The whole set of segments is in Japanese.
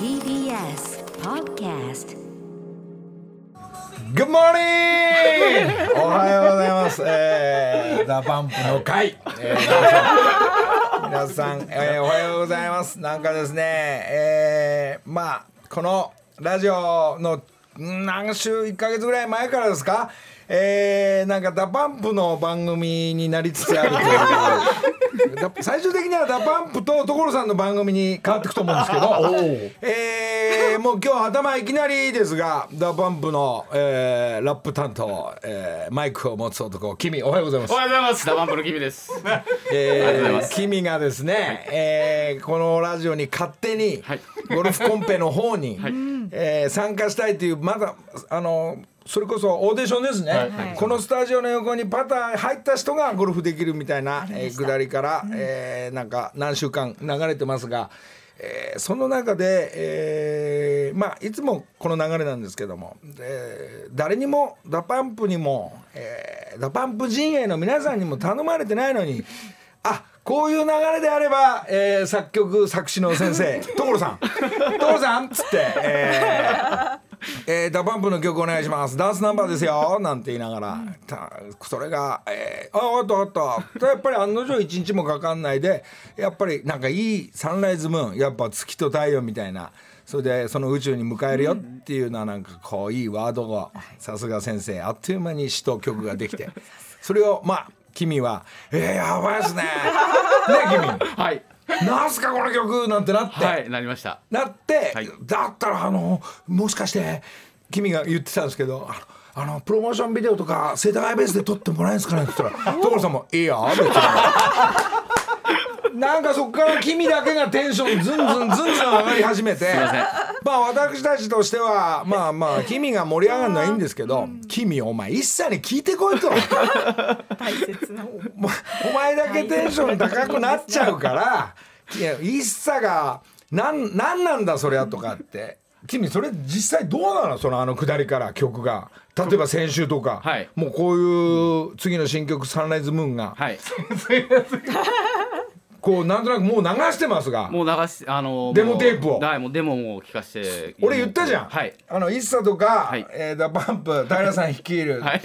TBS Podcast Good morning! おはようございます。えー、 DA PUMP の会。えー 皆さん、皆さんえーおはようございます。なんかですね、えー、まあ、このラジオのん何週、1ヶ月ぐらい前からですか？えー、なんか DA PUMP の番組になりつつあるというだ 最終的には DA PUMP と所さんの番組に変わっていくと思うんですけど。えー、もう今日頭いきなりですが DA PUMP の、えー、ラップ担当、えー、マイクを持つ男 KIMI おはようございます。おはようございます。 DA PUMP の KIMI です。えー、 KIMI がですね、えーこのラジオに勝手にはい。ゴルフコンペの方に、えー参加したいというまだあのそれこそオーディションですね、このスタジオの横にパター入った人がゴルフできるみたいな、えー、くだりから、えーなんか何週間流れてますが。えーその中で、えーまあいつもこの流れなんですけども、えー誰にも DA PUMP にも、えー DA PUMP 陣営の皆さんにも頼まれてないのにあこういう流れであれば、えー作曲作詞の先生 所さん。所さんっつって、えーえー DA PUMP の曲お願いします。ダンスナンバーですよ。なんて言いながら、たそれが、えー、ああったあった。やっぱり案の定一日もかかんないでやっぱりなんかいいサンライズムーン。やっぱ月と太陽みたいな。それでその宇宙に迎えるよっていうのはなんかこういいワードがさすが先生あっという間に詩と曲ができて。それをまあ君は「えー、やばいですね」ねはい。君 なんすかこの曲なんてなって、はい、なりました。なって、はい。だったらあのもしかして君が言ってたんですけどあのあのプロモーションビデオとか世田谷ベースで撮ってもらえんですかねって言ったら 所さんも「いいよ別に」なんかそこから君だけがテンションずんずんずんずん上がり始めて。ません。まあ私たちとしてはまあまあ君が盛り上がるのはいいんですけど君お前一切に聞いてこいと。大切なお前お前だけテンション高くなっちゃうからいや一茶がなんなんなんだそりゃとかって。君それ実際どうなの？そのあの下りから曲が。例えば先週とか、はい。もうこういう次の新曲「サンライズムーンが」はい。こうなんとなくもう流してますがもう流し、あのーデモテープをはい、もうデモも聞かせて。俺言ったじゃん、はい。あの一茶とか、はいえーダパンプ平さん率いる、はい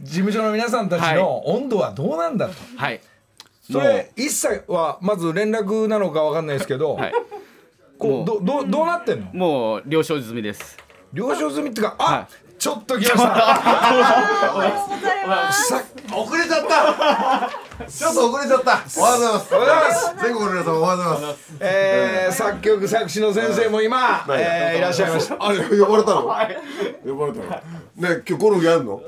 事務所の皆さんたちの温度はどうなんだと。はい。それ一切はまず連絡なのかわかんないですけど、はい。こうどどどうなってんの？もう了承済みです。了承済みっていうかあ、はちょっと来ました。さ 遅れちゃった。ちょっと遅れちゃった。おはようございます。おはようございます。全国の皆さんおはようございます。えー、作曲作詞の先生も今、えーいらっしゃいました。あれ呼ばれたの？呼ばれたの？ね今日ゴルフやるの？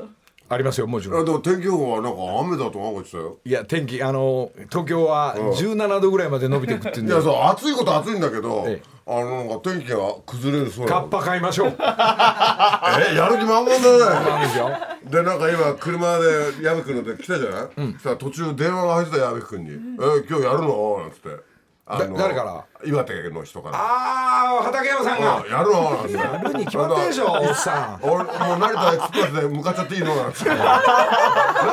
ありますよもちろん。あでも天気予報はなんか雨だとなんか言ってたよ。いや天気あの東京は17度ぐらいまで伸びてくってんで。いやそう暑いことは暑いんだけど、ええ。あのなんか天気が崩れるそうカッパ買いましょう。えやる気満々だね。なんでなんか今車で矢部君ので来たじゃない、そしたら途中電話が入ってた矢部君に「え今日やるの?」なんつって。誰から？岩手の人から。ああ畠山さんが。あやるのなんてやるに決まってるでしょおっさん。俺もう成田エクスプレスで向かっちゃっていいのなんて。ラ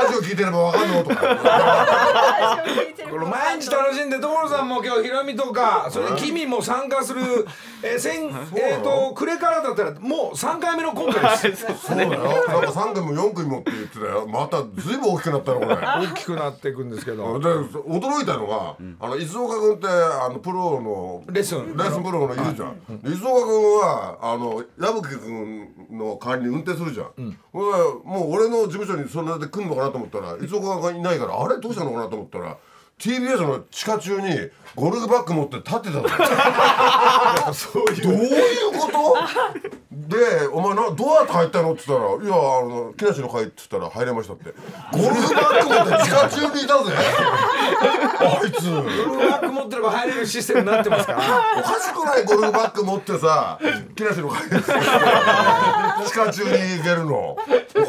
ジオ聞いてればわかんのとか。毎日楽しんで所さんも今日ひろみとかそれで君も参加する。えー、先えー、と暮れからだったらもう3回目のコンペです。そうだよなんか3組も4組もって言ってたよ。またずいぶん大きくなったよこれ。大きくなっていくんですけど。で驚いたのが、あの伊豆岡君ってあのプロのレッスンレッスンプロのいるじゃん、で伊豆岡君はあの矢吹君の代わりに運転するじゃん、ほん。でもう俺の事務所にそれで来るのかなと思ったら伊豆岡君いないからあれどうしたのかなと思ったら TBS の地下中にゴルフバッグ持って立ってたの。そういうどういうこと？で「お前などうやって入ったの?」って言ったら「いやあの木梨の会」って言ったら入れましたって。ゴルフバッグ持って地下中にいたぜ。あいつ。ゴルフバッグ持ってれば入れるシステムになってますから。おかしくないゴルフバッグ持ってさ木梨の会って地下中に行けるの。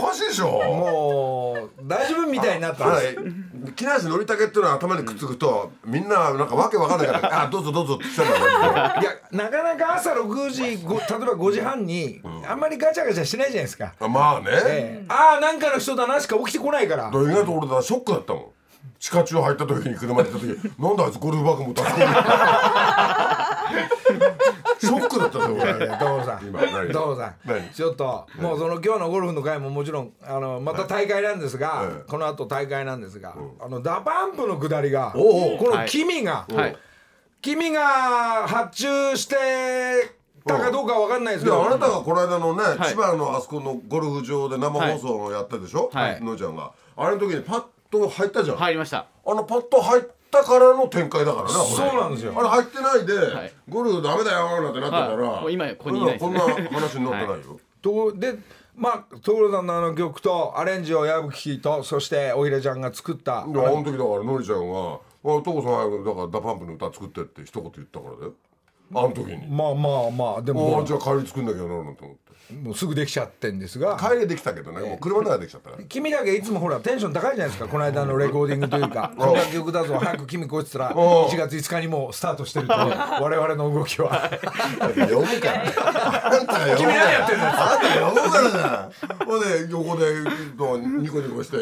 おかしいでしょ。もう大丈夫みたいになったんはですい、木梨憲武っていうのは頭にくっつくとみんななんかわけわかんないから「あどうぞどうぞ」って言ってたんだけ いやなかなか朝6時ご例えば5時半にあんまりガチャガチャしてないじゃないですか、どまあね、ええ。ああなんかの人だなしか起きてこないから。意外と俺だショックだったもん。地下中入った時に車で行った時なんであいつゴルフバッグ持 ショックだったぞどうさん。どうさん。ちょっともうその今日のゴルフの回ももちろんあのまた大会なんですがこの後大会なんですがあの DA PUMP のくだりがこの君が君が発注してたかどうかわかんないですけどあなたがこの間のね、千葉のあそこのゴルフ場で生放送をやったでしょ、はい、のちゃんが。あれの時にパット入ったじゃん。入りました。あのパット入ったからの展開だからねそうなんですよ。あれ入ってないで、い。ゴルフダメだよなんてなってたら、はい今ここにいないですこんな話になってないよ、とでまあ所さんのあの曲とアレンジを矢吹とそしておひれちゃんが作ったであの時だからのりちゃんが「あ父さんだからダパンプの歌作って」って一言言ったからだよあの時に。まあまあまあであも。あじゃあ帰り作んなきゃならんと思って。もうすぐできちゃってんですが。帰りできたけどね。もう車の中でできちゃったから。君だけいつもほらテンション高いじゃないですか。この間のレコーディングというか。こんな曲だぞ。早く君こいつったらおう1月5日にもうスタートしてると我々の動きは。読むから。あんたが読むからあんたが読むからじゃん。ほんで横でニコニコして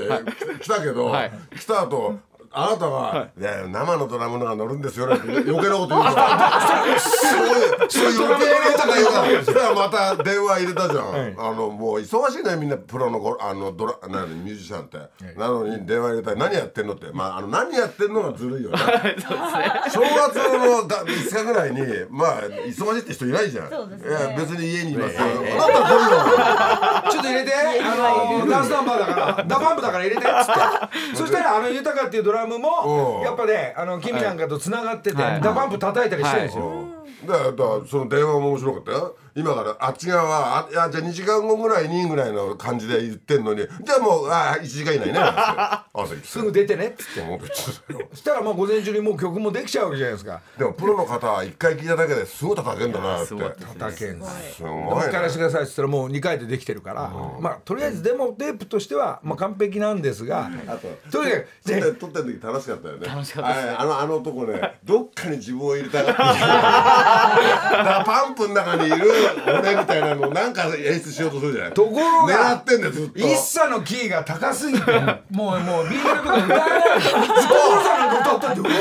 来たけど、はい。来た後あなたが、い、や生のドラムのが乗るんですよね。って余計なこと言うからそういうそういう余計なこと言うから。そしたらまた電話入れたじゃん、あのもう忙しいねみんなプロのごあのドラなミュージシャンって、なのに電話入れたら何やってんのって。まああの何やってんのがずるいよね。正月のが5日ぐらいにまあ忙しいって人いないじゃん、いや別に家にいます。よ、だったら来いよちょっと入れて。あのダンスナンバーだから DA PUMP だから入れて。っつって。そしたらあの豊かっていうドラムもうん。やっぱねあの KIMI なんかとつながっててはい。 DA PUMP 叩いたりしてるんですよ。だからだからその電話も面白かったよ今から。あっち側はあいやじゃあ2時間後ぐらいにぐらいの感じで言ってんのに。じゃあもうあ1時間以内ね。なんつって朝言ってすぐ出てねっつってもう別にそしたらまあ午前中にもう曲もできちゃうわけじゃないですか。でもプロの方は1回聞いただけですごい叩けんだなって。叩けんですすごもう一回やらせてくださいっつったらもう2回でできてるから、まあとりあえずデモテープとしてはまあ完璧なんですが、とにかく撮っでて撮ってる時楽しかったよね。楽しかった。であのあの男ねどっかに自分を入れたがってダ パンプの中にいる俺みたいなのをなんか演出しようとするじゃない？ところ狙がってんだよずっと。一茶のキーが高すぎてもうもう B メロとか歌えない。所さんなんか歌っうわー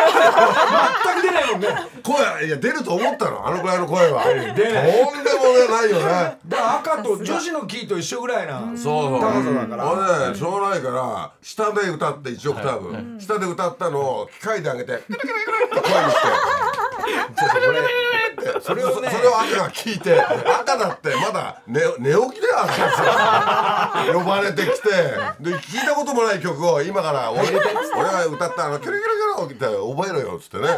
全く出ないもんね。声いや出ると思ったの。あのぐらいの声は。とんでも出ないよね。だから赤と女子のキーと一緒ぐらいなそうそう。高さだから。俺ねしょうがないから下で歌って1オクターブ、下で歌ったのを機械で上げてクルクルクルって声にして。それをね。それを赤が聞いて赤だってまだ寝寝起きだよ赤さ呼ばれてきて。で聞いたこともない曲を今から俺俺が歌ったあのキュルキュルキュルって覚えろよっつってね。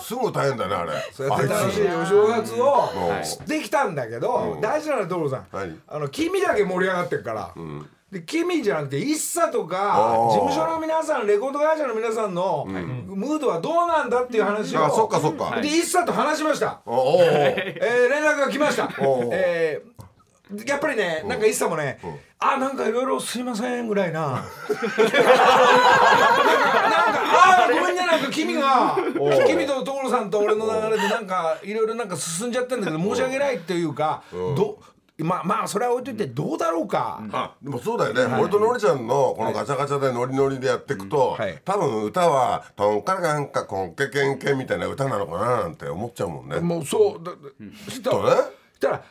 すぐ歌えんだねあれ。そうやって楽しいお正月をうん。できたんだけど大事なのは所さん？何？あの君だけ盛り上がってるから、で君じゃなくて一茶とか事務所の皆さんレコード会社の皆さんのムードはどうなんだっていう話をあそっかそっか。で一茶と話しました、おおおえー連絡が来ました。えーやっぱりねなんか一茶もねあなんかいろいろすいませんぐらいな。なんかあーごめんねなんか君が君と所さんと俺の流れでなんかいろいろなんか進んじゃってんだけど申し訳ないっていうかどまあまあそれは置いといてどうだろうか、あでもそうだよね、俺とのりちゃんのこのガチャガチャでノリノリでやっていくと、はい。多分歌は「トンカラカンカコンケケンケン」みたいな歌なのかななんて思っちゃうもんね。もうそうだだした。らしたら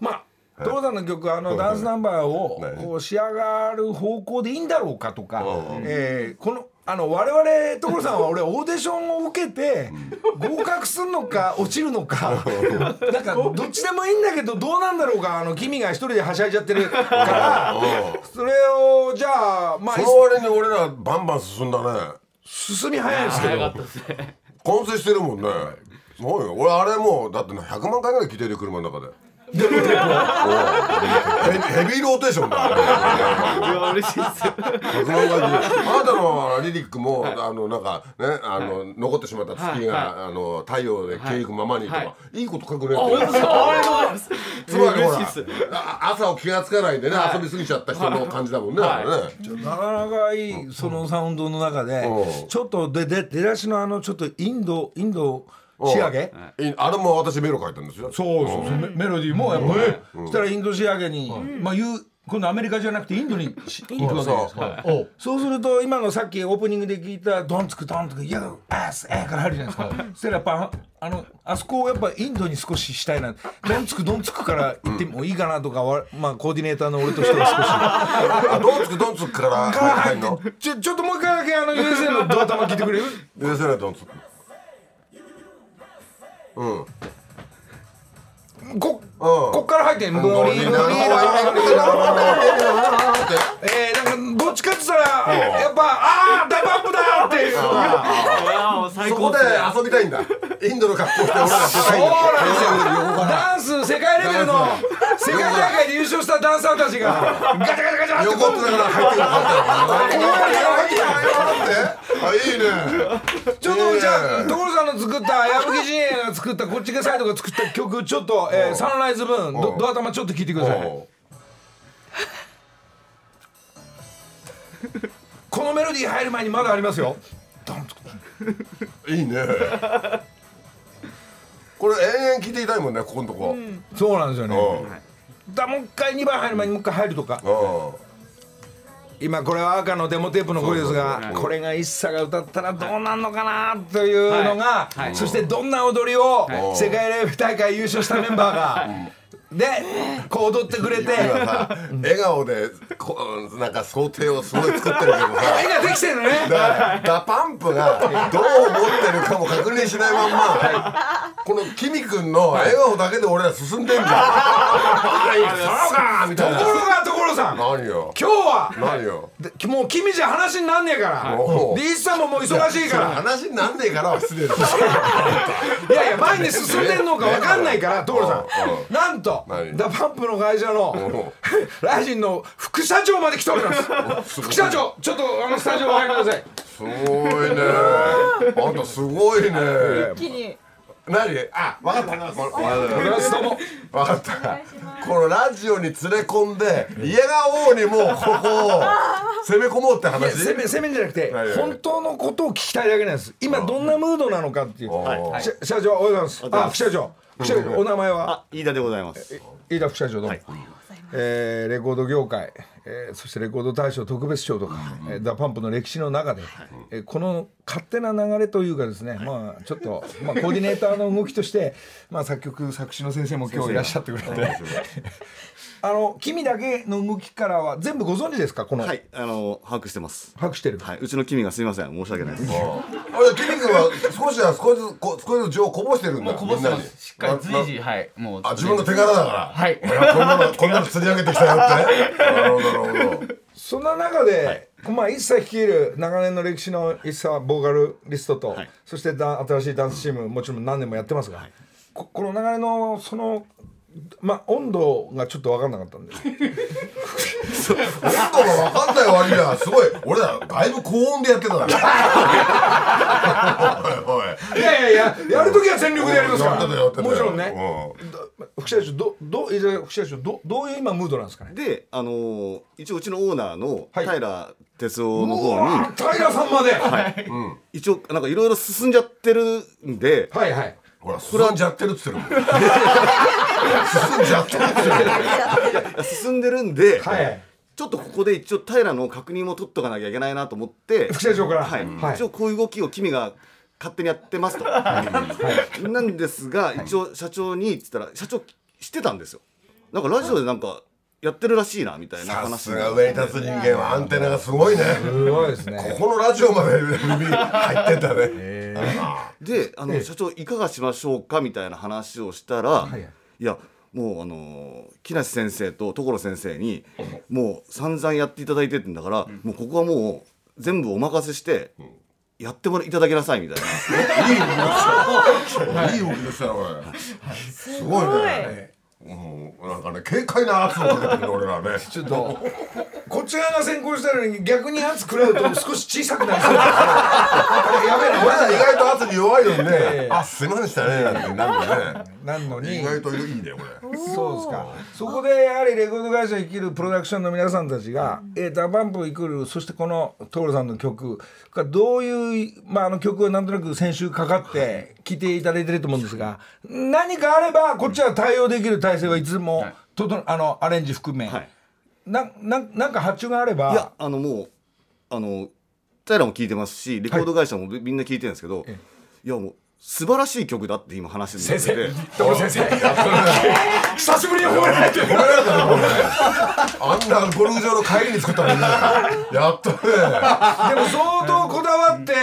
まあ所さんの曲あのダンスナンバーを何？こう仕上がる方向でいいんだろうかとかうん。えーこのあの我々所さんは 俺オーディションを受けて合格するのか 落ちるのか なんかどっちでもいいんだけどどうなんだろうかあの君が一人ではしゃいじゃってるからそれをじゃあまあその割に俺らバンバン進んだね。進み早いんですけど。完成してるもんね。そうよ。俺あれもうだってね100万回ぐらい聞いてるよ車の中でヘヘビーローテーションだ。いや嬉しいです。100万回聞いてるあなたのリリックも、あのなんかねあの、残ってしまった月が、はあの太陽で消えゆくままにとか、、はい。いこと書くねあ本当ですか？ありがとうございます。つまりほら嬉しいです。あ朝を気がつかないでね、遊びすぎちゃった人の感じだもんね、はい。ね。なかなかいいそのサウンドの中でうん。ちょっとでで出だしのあのちょっとインドインド仕上げ？いあれも私メロ書いたんですよ。そうそうそう。メメロディーもやっぱりそしたらインド仕上げにまあ言う今度アメリカじゃなくてインドにし行くわけですから。そう。すると今のさっきオープニングで聞いた「ドンつくドンつく」「いやパスえ」から入るじゃないですか。そしたらやっぱあのあそこをやっぱインドに少ししたいな「ドンつくドンつく」から行ってもいいかなとかわまあコーディネーターの俺としては少し。あ ドンつくドンつくから入入んのちょっともう一回だけあの USA のドア玉聞いてくれる？許せないドンつくうん。ここっから入ってんゴリ。ゴリラゴリラえー、なんかどっちかって言ったらやっぱああダバンプだって。いうそこで遊びたいんだ。インドの格好して俺ら出たいんだダンス世界レベルの世界大会で優勝したダンサーたちがガチャガチャガチャって横ってだから入ってるのかって。あいいね。ちょっとじゃあ所さんの作った矢吹陣営が作ったこっちがサイドが作った曲ちょっと、えー、サンライズ分ドドア玉ちょっと聞いてください。このメロディー入る前にまだありますよ。いいね。これ延々聞いていたいもんねここのとこ。そうなんですよね。うん。だもう一回2番入る前にもう一回入るとか。うん今これは赤のデモテープの声ですがこれが一茶が歌ったらどうなんのかなというのがそしてどんな踊りを世界レベル大会優勝したメンバーがでこう踊ってくれて今さ笑顔でこうなんか想定をすごい作ってるけどさ。絵ができてるね。だパンプがどう思ってるかも確認しないまんま、このキミ君の笑顔だけで俺ら進んでんじゃん。はい、そうかみたいな。ところが所さん。今何よ？日は。何よ？でもう KIMI じゃ話になんねえから。おう。で ISSA ももう忙しいから。話になんねえからは失礼だ。いやいや前に進んでんのか分かんないから所さうん。ん。なんと何 DA PUMP の会社のライジングの副社長まで来ております。副社長ちょっとあのスタジオお入りください。すごいね。あんたすごいね。一気に。何？あ、わかった。わかった。どうも。わかった。このラジオに連れ込んで、家が王にもうここを 攻め込もうって話？攻め攻めんじゃなくて本当のことを聞きたいだけなんです。今どんなムードなのかっていう。社長おはようございます。あ副社長お名前は？あ、飯田でございます。飯田副社長どうも、えーレコード業界、えーそしてレコード大賞特別賞とか、えーダパンプの歴史の中で、えーこの勝手な流れというかですね、まあちょっと、まあ、コーディネーターの動きとして、まあ、作曲作詞の先生も今日いらっしゃってくれて。あの君だけの動きからは全部ご存知ですか？この、はい、あの把握してます。把握してる、はい、うちの君がすみません、申し訳ないです。あれ、キミ君は少しは少しずつこ少しずつ情をこぼしてるんだ。こぼしてます。しっかり随時はい。もうあ、自分の手柄だから。はい。こんなの、こんなの釣り上げてきたよって。なるほど、ほど。そんな中で、まあ、一切率いる長年の歴史の一切ボーカルリストと、はい。そしてだ新しいダンスチームもちろん何年もやってますが、ここの流れのその、まあ、温度がちょっと分かんなかったんで。温度が分かんない割にはすごい俺らだいぶ高温でやってたから。おいおい。いやいやいややるときは全力でやりますから。もちろんね、ど副社長どどいや副社長どどういう今ムードなんですかね？で、あのー一応うちのオーナーのはい。平哲夫の方に、うわ平さんまで、はい、一応なんかいろいろ進んじゃってるんで、はいはいほら進んじゃってるっつってるもん。進んじゃってるっつってる進んでるんで、はい。ちょっとここで一応平の確認も取っとかなきゃいけないなと思って、副社長から。はい、はい。一応こういう動きを君が勝手にやってますと。なんですが、一応社長にって言ったら社長知ってたんですよ。なんかラジオでなんかやってるらしいなみたいなさ話すが上に立つ人間はアンテナがすごいね。すごいですね。ここのラジオまで耳入ってんだね。であの、社長いかがしましょうかみたいな話をしたら、いい、やもうあの木梨先生と所先生にもう散々やっていただいてるんだから、もうここはもう全部お任せしてやってもらいただけなさいみたいな。いい動きしたいい動きでしたすごいねうん。なんかね軽快な圧をかけてるね俺らね。ちょっと。ここっち側が先行したのに逆に圧食らうと少し小さくなりそうあれやべえな俺ら意外と圧に弱いのにえねえ。あすいませんでしたね。なんてなるのねなんのに。意外といいねこれ。そうですか。そこでやはりレコード会社生きるプロダクションの皆さんたちが「えー、ダバンプイクール」そしてこの所さんの曲がどういう、まあ、あの曲はなんとなく先週かかって聴い。ていただいてると思うんですが何かあればこっちは対応できる体制はいつもととあのアレンジ含め、はい。ななんなんか発注があれば。いやあのもうあの平も聞いてますしレコード会社もみんな聞いてるんですけど、え。い、やもう素晴らしい曲だって今話にな先ってて生所先生。久しぶりに褒められてる。褒められたよこれあんなゴルフ場の帰りに作ったのに。ねやったね でも相当こだわって、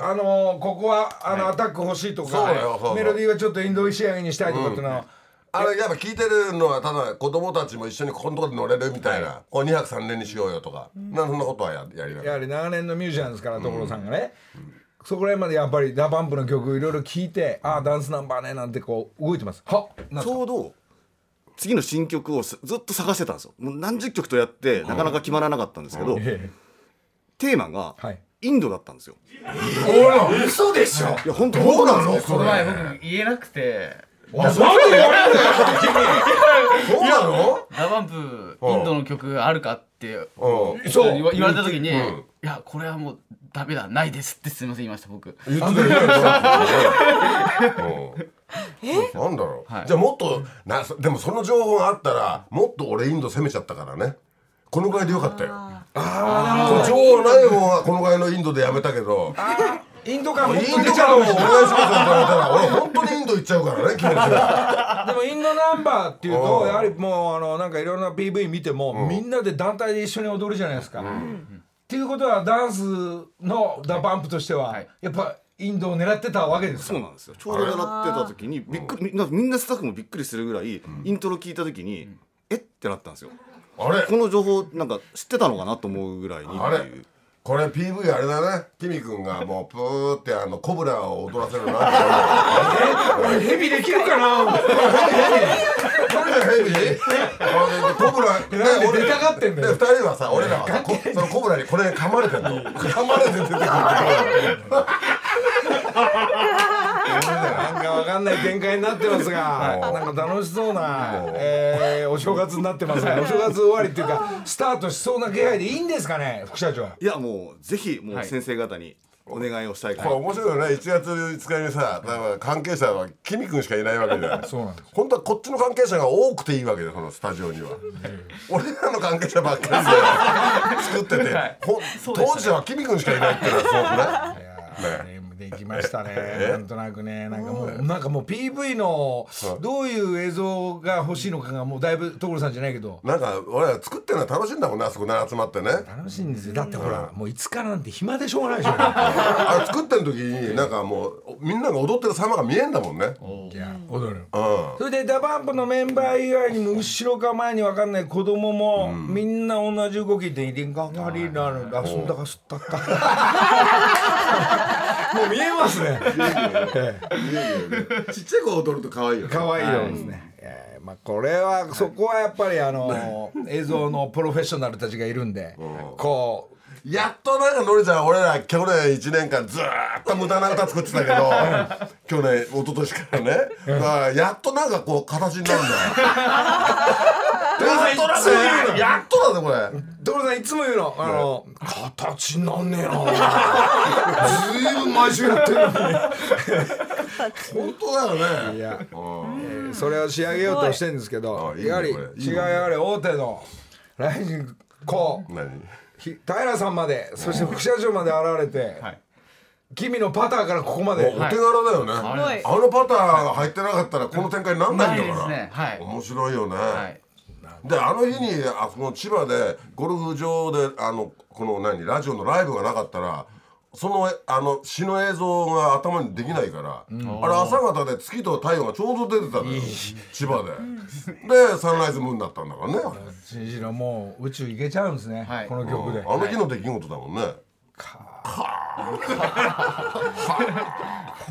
あのここはあの、アタック欲しいとかメロディーはちょっとインド仕上げにしたいとかっていうのは、あれやっぱ聞いてるのはただ子供たちも一緒にここのとこで乗れるみたいな、こう2泊3年にしようよとか、なんそんなことはややりながら。やはり長年のミュージシャンですから所さんがね、そこら辺までやっぱり DA PUMPの曲いろいろ聴いてああダンスナンバーねなんてこう動いてます。はちょうど次の新曲をすずっと探してたんですよ。もう何十曲とやってなかなか決まらなかったんですけど、えテーマがはい。インドだったんですよ。えほら嘘でしょ？いや本当どうなの？この前僕言えなくて。あなんで言われるんだよそうなのダバンプインドの曲あるかってうんそう言わ言われた時に、うんいやこれはもうダメだないですってすみません言いました僕。言ってたよ。ねうんなんだろう、はい。じゃあもっとなそでもその情報があったらもっと俺インド攻めちゃったからね。このぐらいでよかったよ。あこの情報ない方がこのぐらいのインドでやめたけど。あインド感イもっとンドからもお願いしますって言われたら俺本当にインド行っちゃうからね気持ちが。でもインドナンバーっていうとうん。やはりもうあのなんかいろんな PV 見ても、みんなで団体で一緒に踊るじゃないですか。っていうことはダンスの DA PUMPとしては、はい。やっぱインドを狙ってたわけですか？そうなんですよ。ちょうど習ってた時にびっくりみんなみんなスタッフもびっくりするぐらい、イントロ聞いた時に、え？ってなったんですよ。あれ？この情報なんか知ってたのかなと思うぐらいにあれっていう。これ PV あれだね。キミ君がもうプーってあのコブラを踊らせるなんか俺 ヘビできるかな？これじゃヘビあのコブラなんで出たがってん。だよで二人はさ俺らはさこそのコブラにこれ噛まれてんの。噛まれて出てくるなんかわかんない展開になってますが、なんか楽しそうな、えーお正月になってますが、お正月終わりっていうか、スタートしそうな気配でいいんですかね、副社長。いやもうぜひもうはい。先生方にお願いをしたいかこれら、面白いよね。1月5日にさだから関係者はキミ君しかいないわけじゃん。そうなんです本当はこっちの関係者が多くていいわけよこのスタジオには。俺らの関係者ばっかりで 作ってて、はいほんそうでしたね。当時はキミ君しかいないっていうのはすごくね。ねできましたね。なんとなくね、なんかもう、なんかもう PV のどういう映像が欲しいのかがもうだいぶ所さんじゃないけど。なんか俺ら作ってるのは楽しいんだもんねあそこね集まってね。楽しいんですよ。だってほら、もう5日なんて暇でしょうがないでしょ。あれ作ってる時になんかもうみんなが踊ってる様が見えんだもんね。いや、踊る。うん。それで DA PUMPのメンバー以外にも後ろか前に分かんない子供もみんな同じ動きで「リンガガリなるラスンダがすったった」も う見えますね。ええちっちゃい子踊ると可愛いよね。可愛いよですね。えーまあこれはそこはやっぱりあの映像のプロフェッショナルたちがいるんで、こうやっとなんかのりちゃん俺ら去年1年間ずーっと無駄な歌作ってたけど去年一昨年からね。だからやっとなんかこう形になるんだよ。やっとなんかやっとだねこれ。所さんいつも言うのあの形になんねえな。ずいぶん毎週やってるのに。本当だよね。いや。うん。えーそれを仕上げようとしてるんですけどやはり違いやはり大手のライジンこう平さんまでそして副社長まで現れて、はい。君のパターからここまおで、手柄だよね。あはい。あのパターが入ってなかったらこの展開になんないんだから。ね。はい。面白いよね。はいであの日にあその千葉でゴルフ場であのこの何ラジオのライブがなかったらそのあの詩の映像が頭にできないから、あれ朝方で月と太陽がちょうど出てたのよ千葉で、でサンライズムーンだったんだからね。新次郎もう宇宙行けちゃうんですね、はい。この曲で、あの日の出来事だもんね、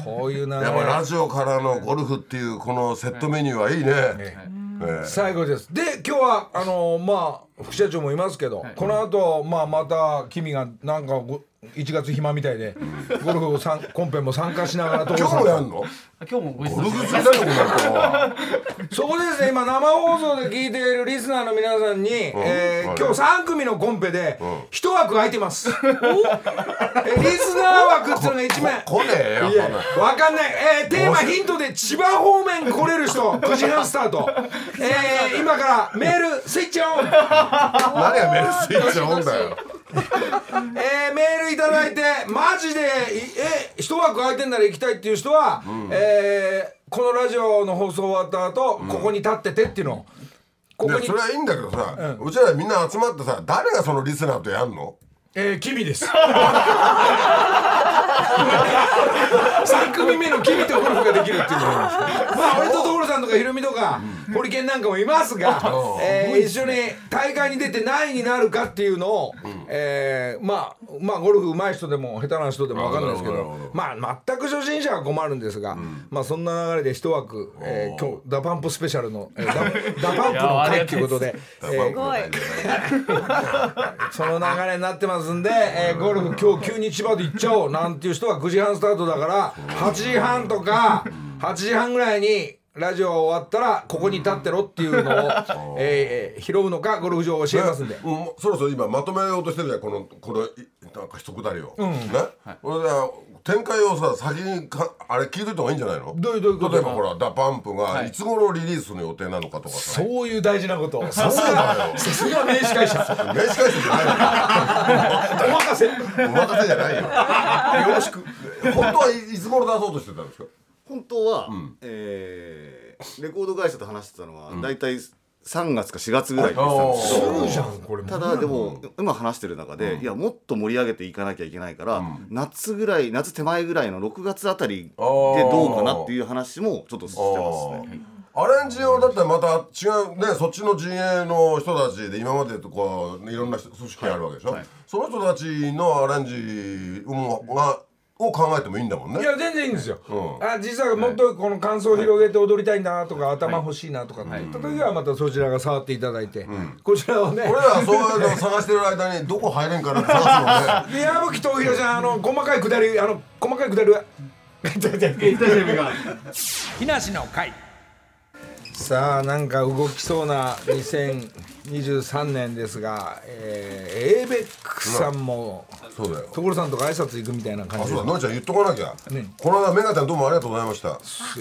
こういう流れやっぱラジオからのゴルフっていうこのセットメニューはいいね、ええ最後です。で今日はあのまあ副社長もいますけど、この後まあまた君がなんかご1月暇みたいでゴルフさんコンペも参加しながら今日もやんの？今日もご一ゴル緒フ好きだよこの人は。そこでですね今生放送で聞いているリスナーの皆さんに、えーはい。今日3組のコンペで一枠空いてます、えリスナー枠っていうのが1名来ねえよいやこんな。わかんない、えーテーマヒントで千葉方面来れる人9時半スタート、えー今からメールスイッチオン。何がメルスイッチオンだよ えーメールいただいてマジでいえ一枠空いてんなら行きたいっていう人は、えーこのラジオの放送終わった後、ここに立っててっていうの。をここにでそれはいいんだけどさ、うちらみんな集まってさ誰がそのリスナーとやんの？えー、キビです。三組目のキビとゴルフができるっていうことなんです。けど。まあ、俺と所さんとかヒロミとか、ホリケンなんかもいますが、えー一緒に大会に出て何位になるかっていうのを、えーまあ、まあ、ゴルフ上手い人でも下手な人でもわかんないですけどまあ、全く初心者は困るんですが、まあ、そんな流れで一枠、えー今日、 DA PUMPスペシャルの、えーダ DA PUMPの会っていうことで、えーすごいその流れになってますんで、えーゴルフ今日急に千葉で行っちゃおうなんていう人は9時半スタートだから8時半とか8時半ぐらいにラジオ終わったらここに立ってろっていうのを、えー拾うのかゴルフ場を教えますんで。うん、そろそろ今まとめようとしてるじゃんこのこのいなんか一くだりを、ね、これで展開をさ先にかあれ聞いといた方がいいんじゃないの？どういうどういうこと？例えばほら DA PUMPがい。つ頃リリースの予定なのかとかさ、そういう大事なこと。さ すそうだが、よ。さすが名司会者。名刺返しじゃないお任せ。よお任せじゃないよ。よろしく。本当はいいつ頃出そうとしてたんですか？本当は、えーレコード会社と話してたのは、大体3月か4月ぐらいに言ってたんですけど。すぐじゃんこれ。も。ただでも、今話してる中で、いやもっと盛り上げていかなきゃいけないから、夏ぐらい夏手前ぐらいの6月あたりでどうかなっていう話もちょっとしてますね。アレンジをだってまた違うねそっちの陣営の人たちで今までとこういろんな組織があるわけでしょ、はいその人たちのアレンジをがを考えてもいいんだもんね。いや全然いいんですよ、うん。あ実はもっとこの感想を広げて踊りたいなとか、頭欲しいなとかって言った時はまたそちらが触っていただいて、こちらをね。俺らはそういうのを探してる間にどこ入れんかなって探すのね。で矢吹と弘ちゃんあの細かいくだりあの細かいくだりは木梨の会さあなんか動きそうな2023年ですが、えー、エーベックさんもそうだよ。所さんとか挨拶行くみたいな感じあそうだ。のりちゃん言っとかなきゃ、ね。この間メガちゃんどうもありがとうございました。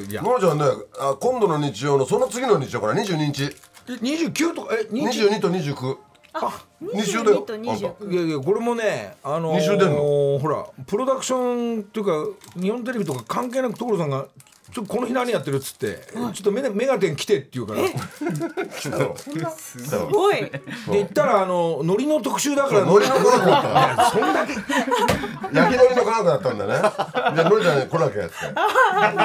いや。のりちゃんねあ今度の日曜のその次の日曜から22日。29とかえ20 22と29二週だよ22と29いやいやこれもねあのー、二週出んの？ほらプロダクションっていうか日本テレビとか関係なく所さんがちょっとこの日何やってるっつって、ちょっとメガメガテン来てって言うから。ですごい。言ったらあの海苔の特集だから。ノリの科学だったそんだけい焼きのりの科学だったんだね。じゃあのりちゃん来なきゃやって。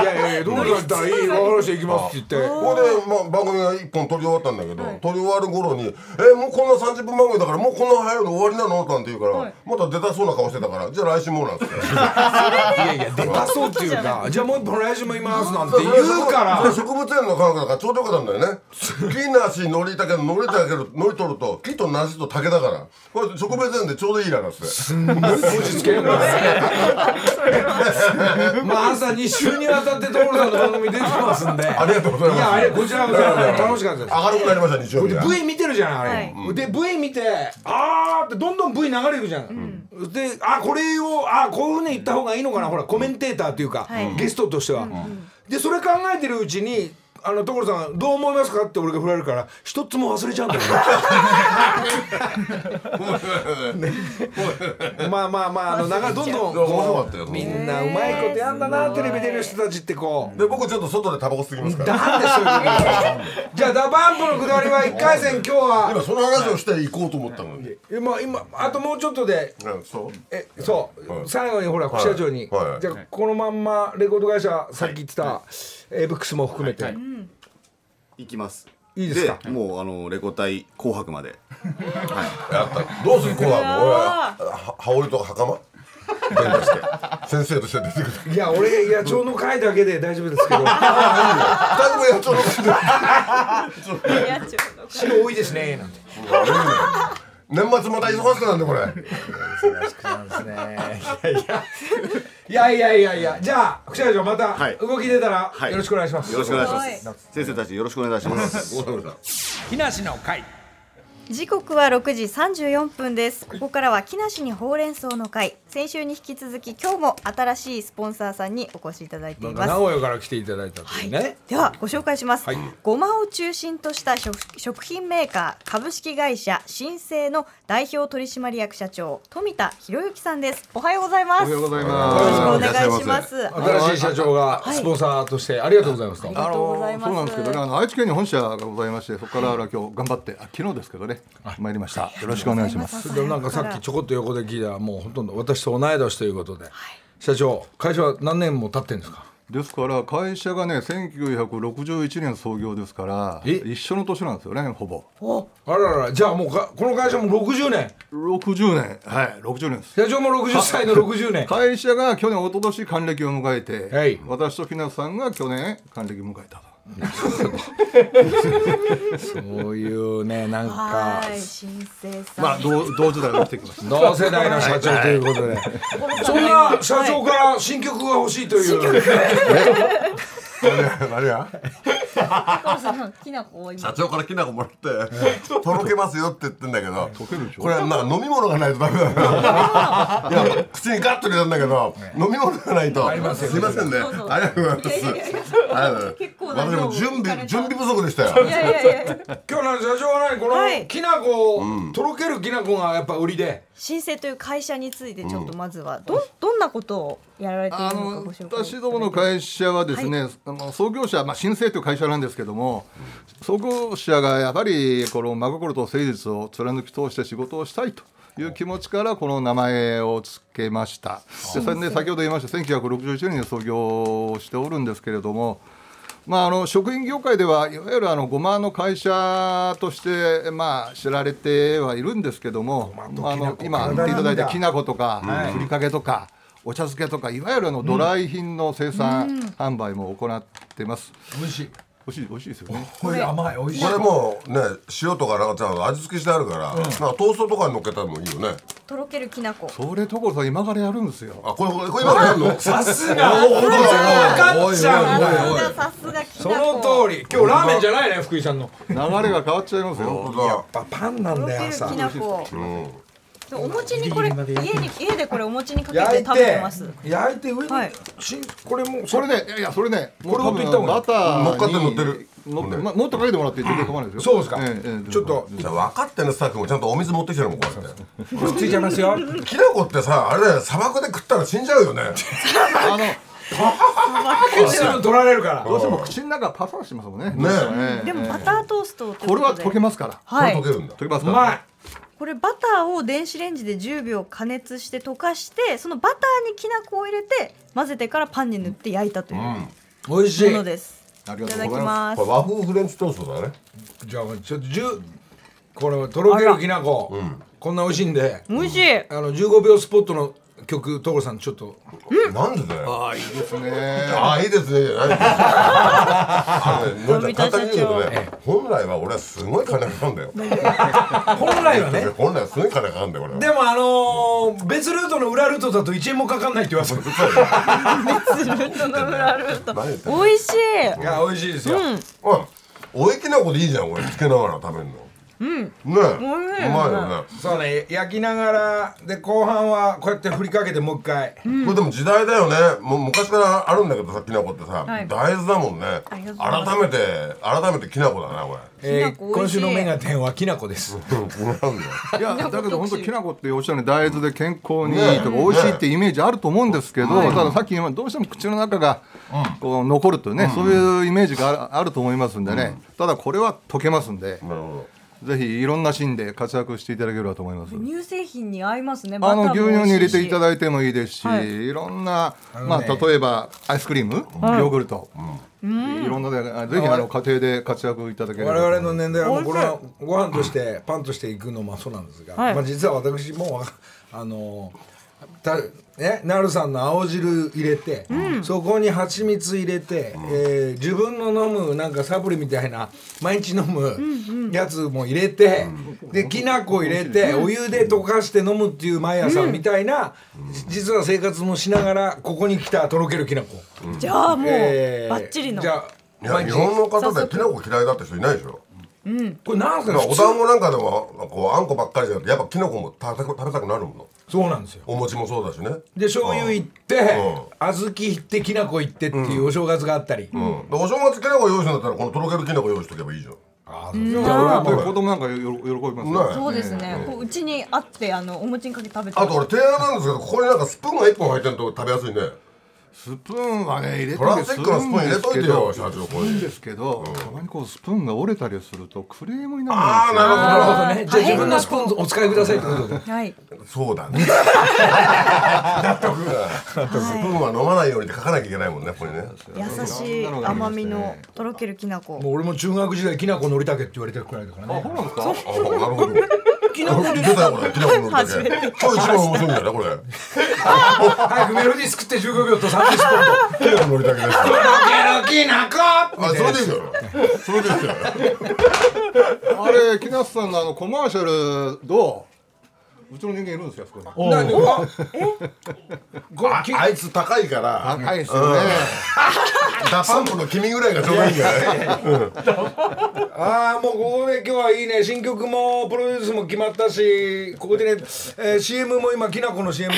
やいやいやどうだったらいい分かりました行きますって言って。ここで、まあ、番組が一本撮り終わったんだけど、撮り終わる頃に「えもうこんな30分番組だからもうこんな早いの終わりなの?」なんて言うから、また出たそうな顔してたから「じゃあ来週も」なんつっていやいや出たそうっていうか じゃあもう一本来週もいますなんて言うから。植物園の科学だからちょうどよかったんだよね。木梨のりたけどのりたけどのり取ると木と梨と竹だから。これ植物園でちょうどいいななん つって落ち着けるからまあ朝2週にわたって所さんの番組出てますんで。ありがとうございます。いやあれこちらこそ楽しかったです。明るくなりました日曜日では V 見てるじゃんあれ、はい。で V 見てあーってどんどん V 流れるじゃん、であこれをあこういうふうに言った方がいいのかな。ほらコメンテーターっていうか、はい。ゲストとしては、でそれ考えてるうちにあの所さんどう思いますか？って俺が振られるから一つも忘れちゃうんだよね。まあまあまああの流れどんどんこうみんなうまいことやんだなテレビ出る人たちってこう。で僕ちょっと外でタバコ吸いますから。なんでそういうこと。じゃあ DA PUMPのくだりは1回戦今日は。今その話をして行こうと思ったのに。今今あともうちょっとで。うんそう。えそう、はい。最後にほら副社長に、はい。はい。じゃあこのまんまレコード会社さっき言ってた、 avex も含めて、はいい。きます。いいですか？もうあのレコ大紅白まで。やった。どうするこうなの俺はは羽織とか袴？弁護して。先生として出てくる。いや俺野鳥の会だけで大丈夫ですけど。二人もやっちゃうのいやちょうど白多いですねなんて。年末また忙しくなんでこれ。忙しくなんですね。いやいやいやいやいやじゃあ副社長またはい。動き出たらはい。よろしくお願いします、よろしくお願いしまはい。す先生たちよろしくお願いします。木梨の会時刻は6時34分です。ここからは木梨にほうれん草の会。先週に引き続き今日も新しいスポンサーさんにお越しいただいてないます。名古屋から来ていただいたというね、ではご紹介します、はい。ごまを中心とした食食品メーカー株式会社新生の代表取締役社長富田博之さんです。おはようございます。おはようございよます。ろしくお願いします。新しい社長がスポンサーとしてありがとうございます。と、ありがとうございますそうなんですけどね、あの愛知県に本社がございまして、そこから今日頑張って、あ昨日ですけどね、参りました。よろしくお願いします。でもなんかさっきちょこっと横で聞いたらもうほとんど私と同い年ということで、社長会社は何年も経ってんですか？ですから会社がね、1961年創業ですから、え？一緒の年なんですよね、ほぼ。あらららじゃあもうかこの会社も60年？60年、はい、60年です。社長も60歳の60年。会社が去年一昨年還暦を迎えて、はい。私と木梨さんが去年還暦を迎えたと。そういうねなんかまあ同同時代が来てきました。同世代の社長ということで。そんな社長から新曲が欲しいという 何やきなこを今社長からきな粉もらってとろけますよって言ってんだけどけるでしょ。これはなんか飲み物がないとダメだよ いや口にガッと入れたんだけど飲み物がないと。すいませんね。ありがとうございます。ありがとうござい結構ますな量。を私も準備準備不足でしたよ。いやいやいやいや。今日の社長は何こはい。のきなことろけるきなこがやっぱ売りで新生という会社についてちょっとまずはどどんなことをやられているあのかのご紹介私どもの会社はですね、あの創業者、まあ、新生という会社なんですけども、創業者がやはりこの真心と誠実を貫き通して仕事をしたいという気持ちからこの名前を付けました。でそれで先ほど言いました1961年に創業しておるんですけれども。まあ、あの食品業界ではいわゆるあのごまの会社として、まあ、知られてはいるんですけども、あの今言っていただいたきな粉とか、ふりかけとかお茶漬けとかいわゆるあのドライ品の生産、販売も行ってます。美味しい美味しい美味しいですよね。これ甘い美味しいこれもうね塩とかなんかちゃんと味付けしてあるから、なんかトーストとかに乗っけたらもいいよねとろけるきなこそれ所さん今からやるんですよ。あこれこれこれ今からやるの？さすが分かっちゃうおいおいおいさすがきそなこの通り今日ラーメンじゃないね福井さんの流れが変わっちゃいますよ。本当だパパンなとろんだよ朝けるきなこうんでお餅にこれ家に家でこれお餅にかけて食べててます。焼いて上に、はい。しんこれもそれねい。やいやそれねこれ持っていった方がいい。バターに乗っかって乗ってる。乗ってまもっとかけてもらって全然構わないですよ。そうですか。ええええちょっと。じゃあ分かってんのスタッフもちゃんとお水持ってきてるもんこうやって。ついちゃいますよきな粉ってさあれだよ砂漠で食ったら死んじゃうよね。あの水分取られるからどうしても口の中パサパサしますもんね。ねえ。えでもバタートーストってこれは溶けまますから。はい。これ溶けるんだ。溶けますうまい。から。これバターを電子レンジで10秒加熱して溶かしてそのバターにきな粉を入れて混ぜてからパンに塗って焼いたというも美味しい。のです、ありいただきがとうございまます。これ和風フレンチトーストだね。じゃあちょっと10これとろけるきなこ、こんな美味しいんで。美味しい。あの15秒スポットの曲所さんちょっと。なんでだよ。す。ああいいですね。ああいいですねじゃないあのねのりちゃん簡単に言うと富田ね本来は俺はすごい金かかるんだよ。本来はね。本来はすごい金かかるんだよ俺は。でもあのー別ルートの裏ルートだと1円もかかんないって言われてるその裏ルート。何言ってんの？美味しい。いや美味しいですよ、おいおいきなこでいいじゃん俺つけながら食べるのうん。ねえ。うまいよね。そうね焼きながらで後半はこうやって振りかけてもう一回、これでも時代だよね。もう昔からあるんだけどさきなこってさ、はい。大豆だもんね。ありがとうございます。改めて改めてきなこだなこえーきなこ美味しい。今週のメガテンはきなこです。れうん違うんだよ。いやだけど 本当きな粉っておっしゃるように大豆で健康にいいとか美味しいってイメージあると思うんですけど、たださっき言いどうしても口の中がこう残るというね、そういうイメージがあるあると思いますんでね、ただこれは溶けますんで、なるほぜひいろんなシーンで活躍していただければと思います。乳製品に合いますね。あの牛乳に入れていたいだいてもいいですし、はい。い、ろんな、のね。まあ例えばアイスクリーム、ヨーグルト、いろんなであぜひあの家庭で活躍いただければと思います。我々の年代はもうこれはご飯としてパンとしていくのもそうなんですが、はい。まあ、実は私もあのたね、なるさんの青汁入れて、そこに蜂蜜入れて、えー自分の飲むなんかサプリみたいな毎日飲むやつも入れて、できな粉入れて、お湯で溶かして飲むっていう毎朝みたいな、実は生活もしながらここに来たとろけるきな粉、じゃあもう、えーバッチリの。じゃあ日。本の方できな粉嫌いだって人いないでしょこれなんすだからお団子なんかでもこうあんこばっかりじゃなくてやっぱきのこも食べたく食べたくなるもの。そうなんですよ。お餅もそうだしね。で醤油いって小豆いってきな粉いってっていうお正月があったり、うん。でお正月きな粉用意するんだったらこのとろけるきな粉用意しとけばいいじゃん。あじゃあ俺は子供なんかよろ喜びますよ。ねそうですね、こううちにあってあのお餅にかけて食べてあと俺提案なんですけどここになんかスプーンが1本入ってると食べやすいねスプーンはね入れプラスチックのスプーン入れといてよ社長ここにいいんですけど、たまにこうスプーンが折れたりするとクレームになああるんですよ。なるほどなるほどね。じゃあ自分のスプーンお使いくださいってことで。はい。そうだね。納得。スプーンは飲まないようにって書かなきゃいけないもんねここにね。優しい甘みのとろけるきな粉。もう俺も中学時代きな粉のりたけって言われてるくらいだからね。そうなんですか？あなるほどきな粉出たよこれ。きな粉のだけ。今日一番面白いんだよねこれ。早くメロディー作って15秒と30スポットきな粉のりだけですとろけるきな粉あそれでいいよ。それでいいよ。あれ木梨さんのあのコマーシャルどう？うちの人間いるんですよそこに。なんでああいつ高いから。高いですよね。 DA PUMPの君ぐらいがちょうどい？いんじゃないああもうここで今日はいいね。新曲もプロデュースも決まったしここでね、えー、CM も今きな粉の CM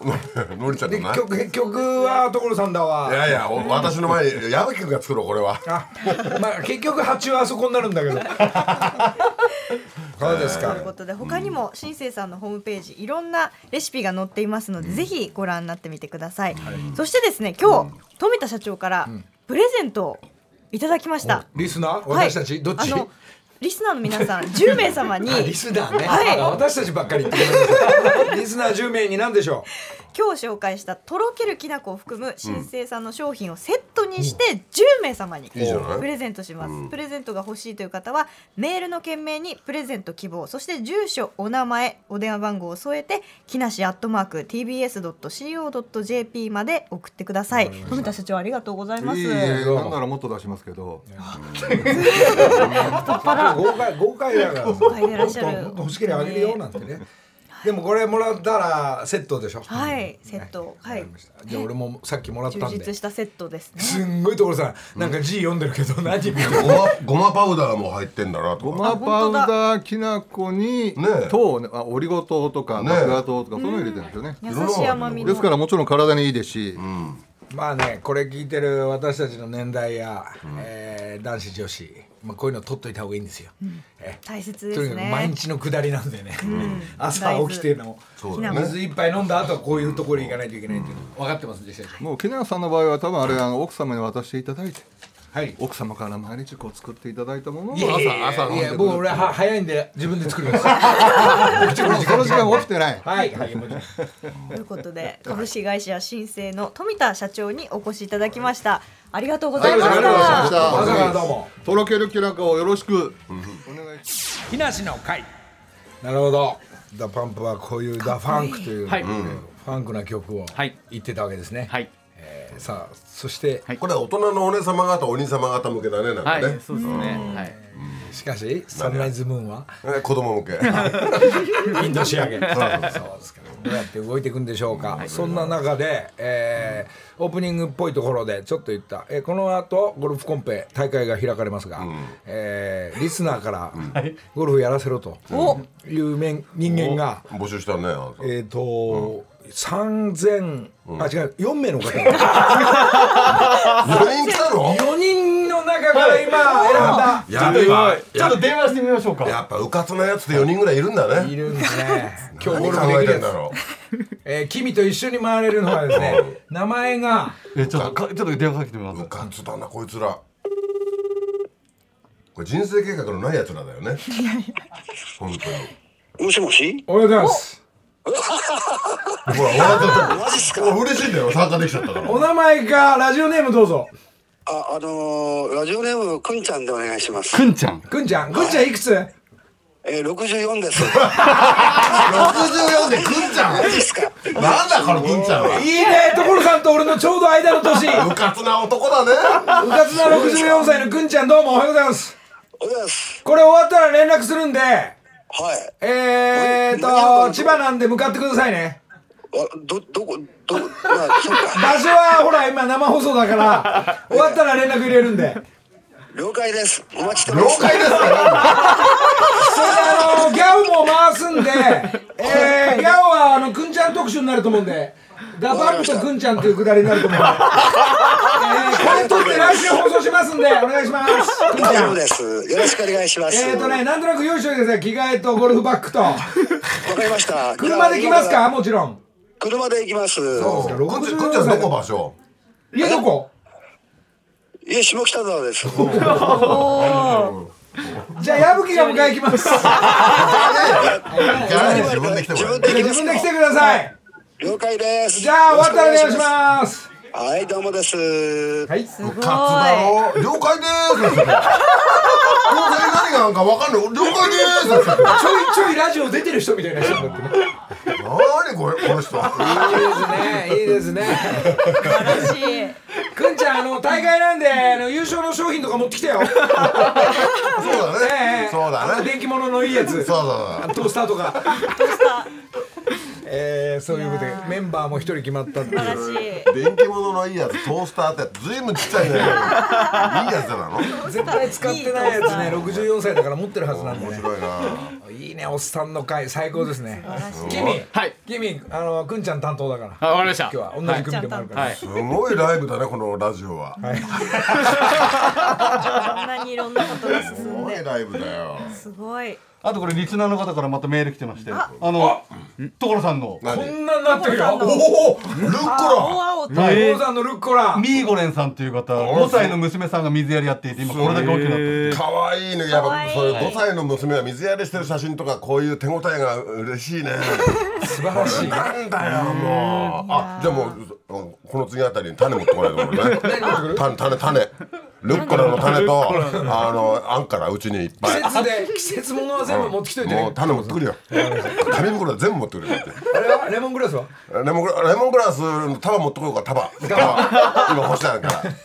のりちゃんでとな。曲曲は所さんだわ。いやいやお私の前に 矢吹君が作ろうこれは。あまあ結局発注はあそこになるんだけど。そうですか。ということで他にも新生さんのホームページいろんなレシピが載っていますので、ぜひご覧になってみてください、そしてですね今日、富田社長からプレゼントをいただきました、リスナー？はい。私たち、どっち？リスナーの皆さん 10名様にあリスナーね、はい。あ私たちばっかりリスナー10名に何でしょ今日紹介したとろけるきな粉を含む新生さんの商品をセットにして10名様にプレゼントします、プレゼントが欲しいという方はメールの件名にプレゼント希望そして住所お名前お電話番号を添えて木梨アットマーク tbs.co.jp まで送ってください。富田社長ありがとうございます。いいえなんならもっと出しますけど。う 豪快豪快だから。豪快でいらっしゃる。欲しければあげるよなんてね。でもこれもらったらセットでしょ。はいセット。はい。じゃあ俺もさっきもらっ充たんで。実したセットですね。すんごい所さん。なんか字読んでるけど何見てるごまごまパウダーも入ってんだなとか。ごまパウダーきな粉に糖あオリゴ糖とかねえ。麦芽糖とかそういうの入れてるんですよね。優しい甘みの。ですからもちろん体にいいですしまあねこれ聞いてる私たちの年代や、えー男子女子、まあ、こういうの取っといた方がいいんですよ、え大切でとにすねかく毎日の下りなんでね、朝大豆起きての。水一杯飲んだ後はこういうところに行かないといけないっていうの分かってますでしょもう木梨さんの場合は多分あれあの奥様に渡していただいてはい。奥様から毎日こう作っていただいたものを朝朝飲んいやでくるもう俺は早いんで自分で作ります。この時間起きてない。はい。はいということで株式会社新生の富田社長にお越しいただきました。ありがとうございましありがとうございまたした。朝からどうも。とろけるきな粉をよろしく。お願いします木梨の会。なるほど。 DA PUMPはこういう DA FUNK という、はい。ファンクな曲をはい。言ってたわけですね、はい。えーさあそして、これは大人のお姉様方お兄様方向けだねなんかはいね、そうですね。はい。しかしサンライズムーンは？え子供向け。インド仕上げ。そう。ですか。どうやって動いていくんでしょうか、そんな中で、えーオープニングっぽいところでちょっと言った、えーこの後ゴルフコンペ大会が開かれますが、えーリスナーからゴルフやらせろという面人間が、募集したねえっ、と、3000、あ違う4名の方が4人来たの？4人の中から今選んだ、やっぱちょっと電話してみましょうか。やっぱうかつなやつで4人ぐらいいるんだね。いるんですね今日 何ゴルフ考でんだろえー君と一緒に回れるのはですね名前が。えちょっとかちょっと電話かけてみます。ううかつだなこいつら。これ人生計画のないやつらだよね。本当に。もしもし？おはようございますほら笑っちゃった。マジっすか？嬉しいんだよ参加できちゃったから。お名前かラジオネームどうぞ。あ、あのー、ラジオネームくんちゃんでお願いします。くんちゃん。くんちゃん？くんちゃんいくつ？えー、64です。64でくんちゃん？マジっすか？なんだこのくんちゃんは。いいね。所さんと俺のちょうど間の年。ううかつな男だね。かつな64歳のくんちゃんどうもおはようございます。おはようございます。これ終わったら連絡するんではい。えーと千葉なんで向かってくださいねあど、どこ、ど、まあ、そうか。場所はほら今生放送だから 終わったら連絡入れるんで了解です。お待ちしてます。了解ですかそれであの GyaOも回すんで、えー、 GyaOはあのくんちゃん特集になると思うんで DA PUMPとくんちゃんっていうくだりになると思う。えー、これ撮って来週放送しますんでお願いします。くんちゃん。大丈夫です。よろしくお願いします。えーとねなんとなく用意しておいてください着替えとゴルフバッグと。わかりました。車で来ますか？もちろん。車で行きます。そうですかくんちゃんどこ場所？家どこ？いえ、下北沢です。じゃあ矢吹が迎え行きます。自分で来てください了解です。じゃあ終わったらお願いします。す。はい、どうもです。はい。すごい。了解でーす。これ何がなんかわかんない了解でーす。ちょいちょいラジオ出てる人みたいな人になってね。何これ？この人。いいですね。いいですね。素晴らしい。くんちゃんあの大会なんであの優勝の商品とか持ってきてよ。そうだね。ええ。そうだね。電気物のいいやつ。そうそうトースターとかえー、そういうことでメンバーも一人決まったっていう。電気物のいいやつトースターってずいぶんちっちゃいね。いいやつなの？絶対使ってないやつね。64歳だから持ってるはずなんで。ね面白いな。いいねおっさんの会最高ですね。君はい。君あのくんちゃん担当だから。あわかりました。今日は同じ組でもあるから、はい。すごいライブだねこのラジオは。こんなにいろんなことがす進んで。ごいライブだよ。すごいあとこれリスナーの方からまたメール来てましてあの所さんの。何？こんなになってるよおおルッコ青々と所さんのルッコラミーゴレンさんという方5歳の娘さんが水やりやっていて今これだけ大きくなったラかわいいねやっかわいいぱそれ5歳の娘が水やりしてる写真とかこういう手応えが嬉しいね素晴らしいなんだよもうあじゃあもうこの次あたりに種持ってこないと思うね種種種ルッコラの種とあのあんからうちにいっぱい。季節で季節物は全部持ってきといてね。もう種持ってくるよ。紙袋で全部持ってくる。よってあれはレモングラスは？レモングラレモングラスの束持ってこようか束。束。今干してあるから、ね、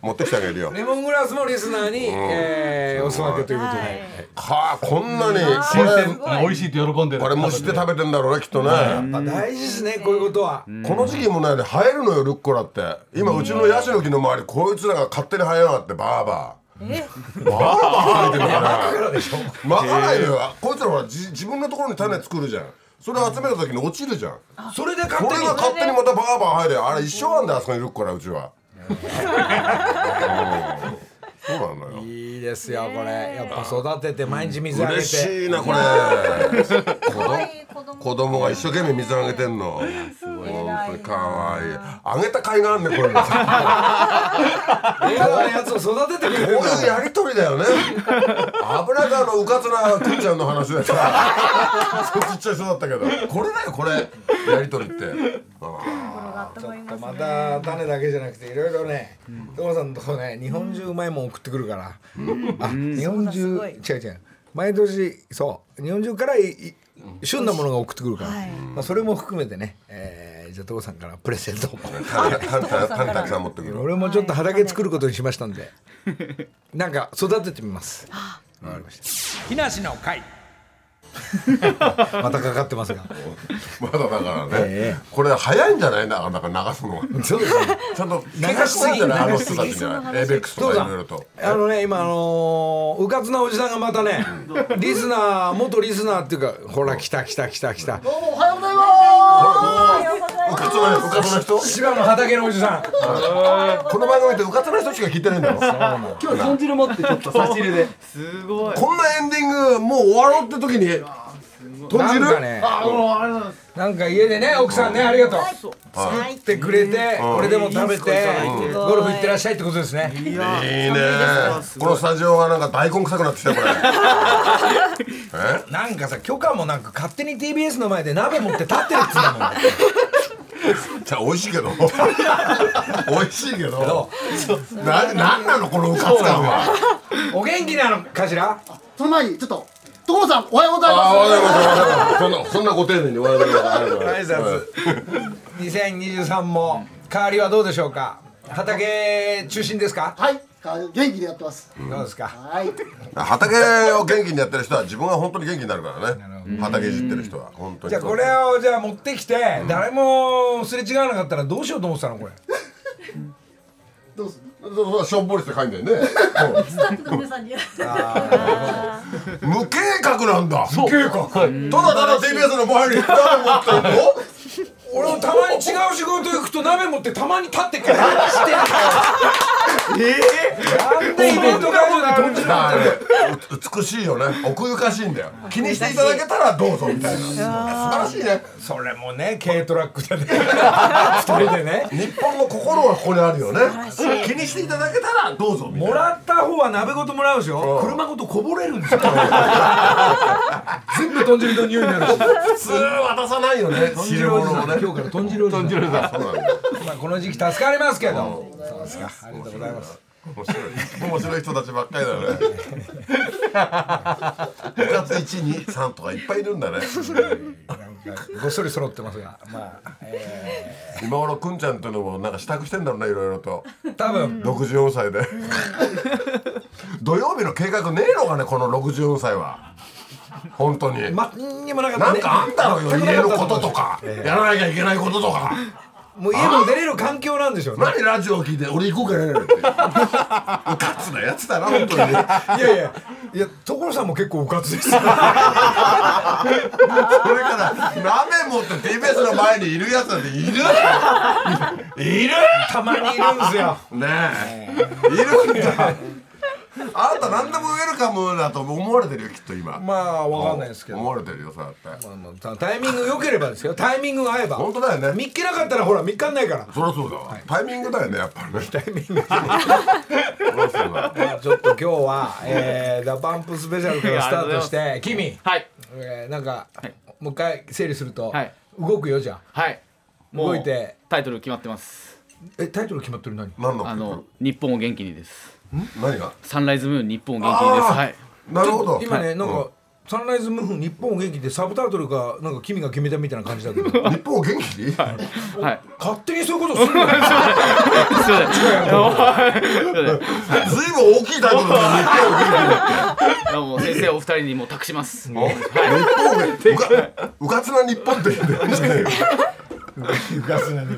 持ってきてあげるよ。レモングラスもリスナーに、えーお裾分けということで、はあこんなに新これ鮮美味しいと喜んでる。これ蒸して食べてんだろうねきっとね、まあ大事ですねこういうことは、この時期もね生えるのよルッコラって。今うちのヤシの木の周りこいつらが勝手に生えやがってバーバー。バーバー生えてるから。ねまかないのよこいつらほらじ自分のところに種作るじゃん。それ集めた時に落ちるじゃん。それで勝手に？これが勝手にまたバーバー生えるよあれ一緒なんだよあそこにルッコラうちは。うん。そうなのよ。いいですよこれ。やっぱ育てて毎日水あげて。嬉しいなこれ。子供子供。が一生懸命水あげてんの本当にかわいい。あげた甲斐があんねこれこ映画のやつを育ててくれるんういうやりとりだよね。油があのうかつなくんちゃんの話でさそっちっちゃい人だったけど。これだよこれ。やりとりって。また種だけじゃなくていろいろね所さんのとこね日本中うまいもん送ってくるから、あ日本中違う違う。毎年そう。日本中からいい旬なものが送ってくるから、はい。まあ、それも含めてね、えー、じゃあ所さんからプレゼントを。種種種種たくさん持ってくる。俺もちょっと畑作ることにしましたんで。なんか育ててみます。わかりました。木梨の会。またかかってますが。まだだからね、えこれ早いんじゃない？なかなか流すのがそうですね。ちゃんと計画したんじゃない？あの人たちには。エイベックスとかいろいろと。あのね今あのーうかつなおじさんがまたねリスナー元リスナーっていうかほら来た来た来た来た。うかつなうかつな人？千葉の畑のおじさん。この番組ってうかつな人しか聞いてないんだ。ろ今日豚汁持ってちょっと差し入れで。すごい。こんなエンディングもう終わろうって時に豚汁？なんかね。なんか家でね奥さんねありがとう。作ってくれてこれでも食べてゴルフ行ってらっしゃいってことですね。いいね。このスタジオがなんか大根臭くなってきたこれ。え なんかさ許可もなんか勝手に TBS の前で鍋持って立ってるっつうんだもんじゃあ美味しいけど。美味しいけど。ななんなのこのうかつ感は。お元気なのかしら？その前にちょっと所さんおはようございああ、おはようごまざいます。そんな、そんなご丁寧におはようございます。ありがとうござい。挨ます。拶2023も変わりはどうでしょうか？畑中心ですか？すはい元気でやってますどうですか？はい 畑を元気にやってる人は自分が本当に元気になるからね。畑いじってる人は本当に。じゃあこれをじゃあ持ってきて誰もすれ違わなかったらどうしようと思ってたのこれ？どうする？そうそうしょんぼりして書いんだよね。無計画なんだ。無計画。ただただ TBS の前に誰持ってんの？俺もたまに違う仕事行くと鍋持ってたまに立ってっから何してんだよなんでイベント会場で豚汁なんだよ。美しいよね。奥ゆかしいんだよ。気にしていただけたらどうぞみたいな。素晴らしいね。それもね軽トラックでね 二人でね日本の心はここにあるよね。気にしていただけたらどうぞみたいな。もらった方は鍋ごともらうでしょ車ごとこぼれるんですよ 全部豚汁の匂いになるし普通渡さないよね。豚汁物をね。今日から豚汁おじさんそうなん。まあこの時期助かりますけどそうですかありがとうございます面白い。面白い人たちばっかりだよね。部活123とかいっぱいいるんだね。ごっそり揃ってますが。まあ、え今頃くんちゃんっていうのもなんか支度してんだろうねいろいろと。ー、多分。64歳で。土曜日の計画ねえのかねこの64歳は。本当に。まんにもなかったね。なんかあんだろうよ家のこととか。やらなきゃいけないこととかもう家も出れる環境なんでしょうね。何ラジオ聞いて俺行こうかねって。うかつなやつだな本当にいやいやいや所さんも結構うかつですよ。それから鍋持って TBS の前にいるやつなんているいるたまにいるんですよ。ねえ。いるんだあなた何でもウェルカムだと思われてるよきっと今。まあわかんないですけど。思われてるよそうやって。まあまあタイミング良ければですよ。タイミングが合えば。本当だよね。見っけなかったらほら見っかんないから。そりゃそうだわ。タイミングだよねやっぱりね。タイミング。そりゃそう。だまあちょっと今日は、えー、 DA PUMPスペシャルからスタートして君、はい。えー、なんか、もう一回整理すると、はい。動くよじゃあ。はい。動いて。タイトル決まってます。えタイトル決まってる何何のあの日本を元気にです何が？サンライズムーン日本を元気にです。はい。なるほど。今ね、なんか、サンライズムーン日本を元気でサブタイトルがなんか君が決めたみたいな感じだけど。日本を元気？にはい。勝手にそういうことするのよすいません。ずいぶん大きいタイトル日本を元気もう先生お二人にもう託します。日本がうかうかつな日本って うかつな日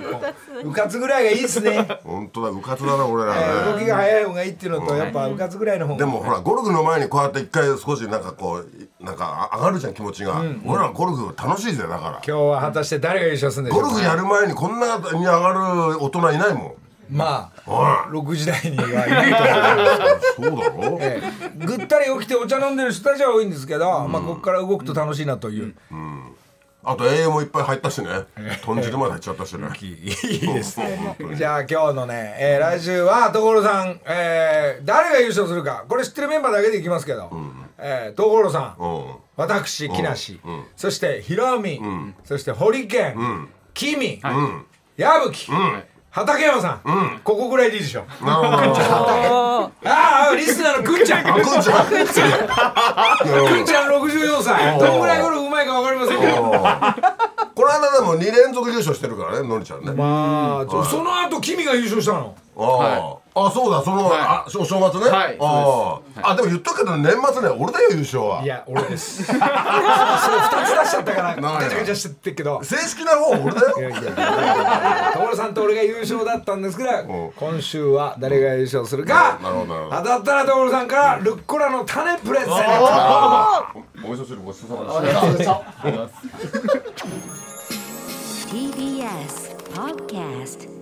本。うかつぐらいがいいっすね、本当だうかつだな俺らえー動ねきが早い方がいいっていうのとやっぱうかつぐらいの方が。でもほらゴルフの前にこうやって一回少しなんかこうなんか上がるじゃん気持ちが、俺らゴルフ楽しいぜだから。今日は果たして誰が優勝するんでしょうか？ゴルフやる前にこんなに上がる大人いないもん。まあは6時台にはいないと思いますいそうだろ？ええ。ぐったり起きてお茶飲んでる人たちは多いんですけど、まあここから動くと楽しいなという、あと栄養もいっぱい入ったしね。豚汁まで入っちゃったしね。いいですじゃあ今日のね、えー来週は所さん、えー誰が優勝するか。これ知ってるメンバーだけでいきますけど、えー所さん、うん。私木梨、そしてひろみ、そして堀健、君、矢吹、畠山さん、ここぐらいでいいでしょ。なるほど。ああリスナーのくんちゃん。あくんちゃん。くんちゃん。64歳。どんぐらいゴルフうまいか分かりませんけど この間でも2連続優勝してるからねのりちゃんね。まあちょその後君が優勝したの。あああそうだそのあお正月ね。はいあああでも言っとくけど年末ね俺だよ優勝は。いや俺です。そう2つ出しちゃったからガチャガチャしてってっけど。正式な方俺だよ。いやいやいや所さんと俺が優勝だったんですから今週は誰が優勝するか。なるほどなるほど。当たったら所さんからルッコラの種プレゼント。お味噌汁ごちそうさまでした TBS Podcast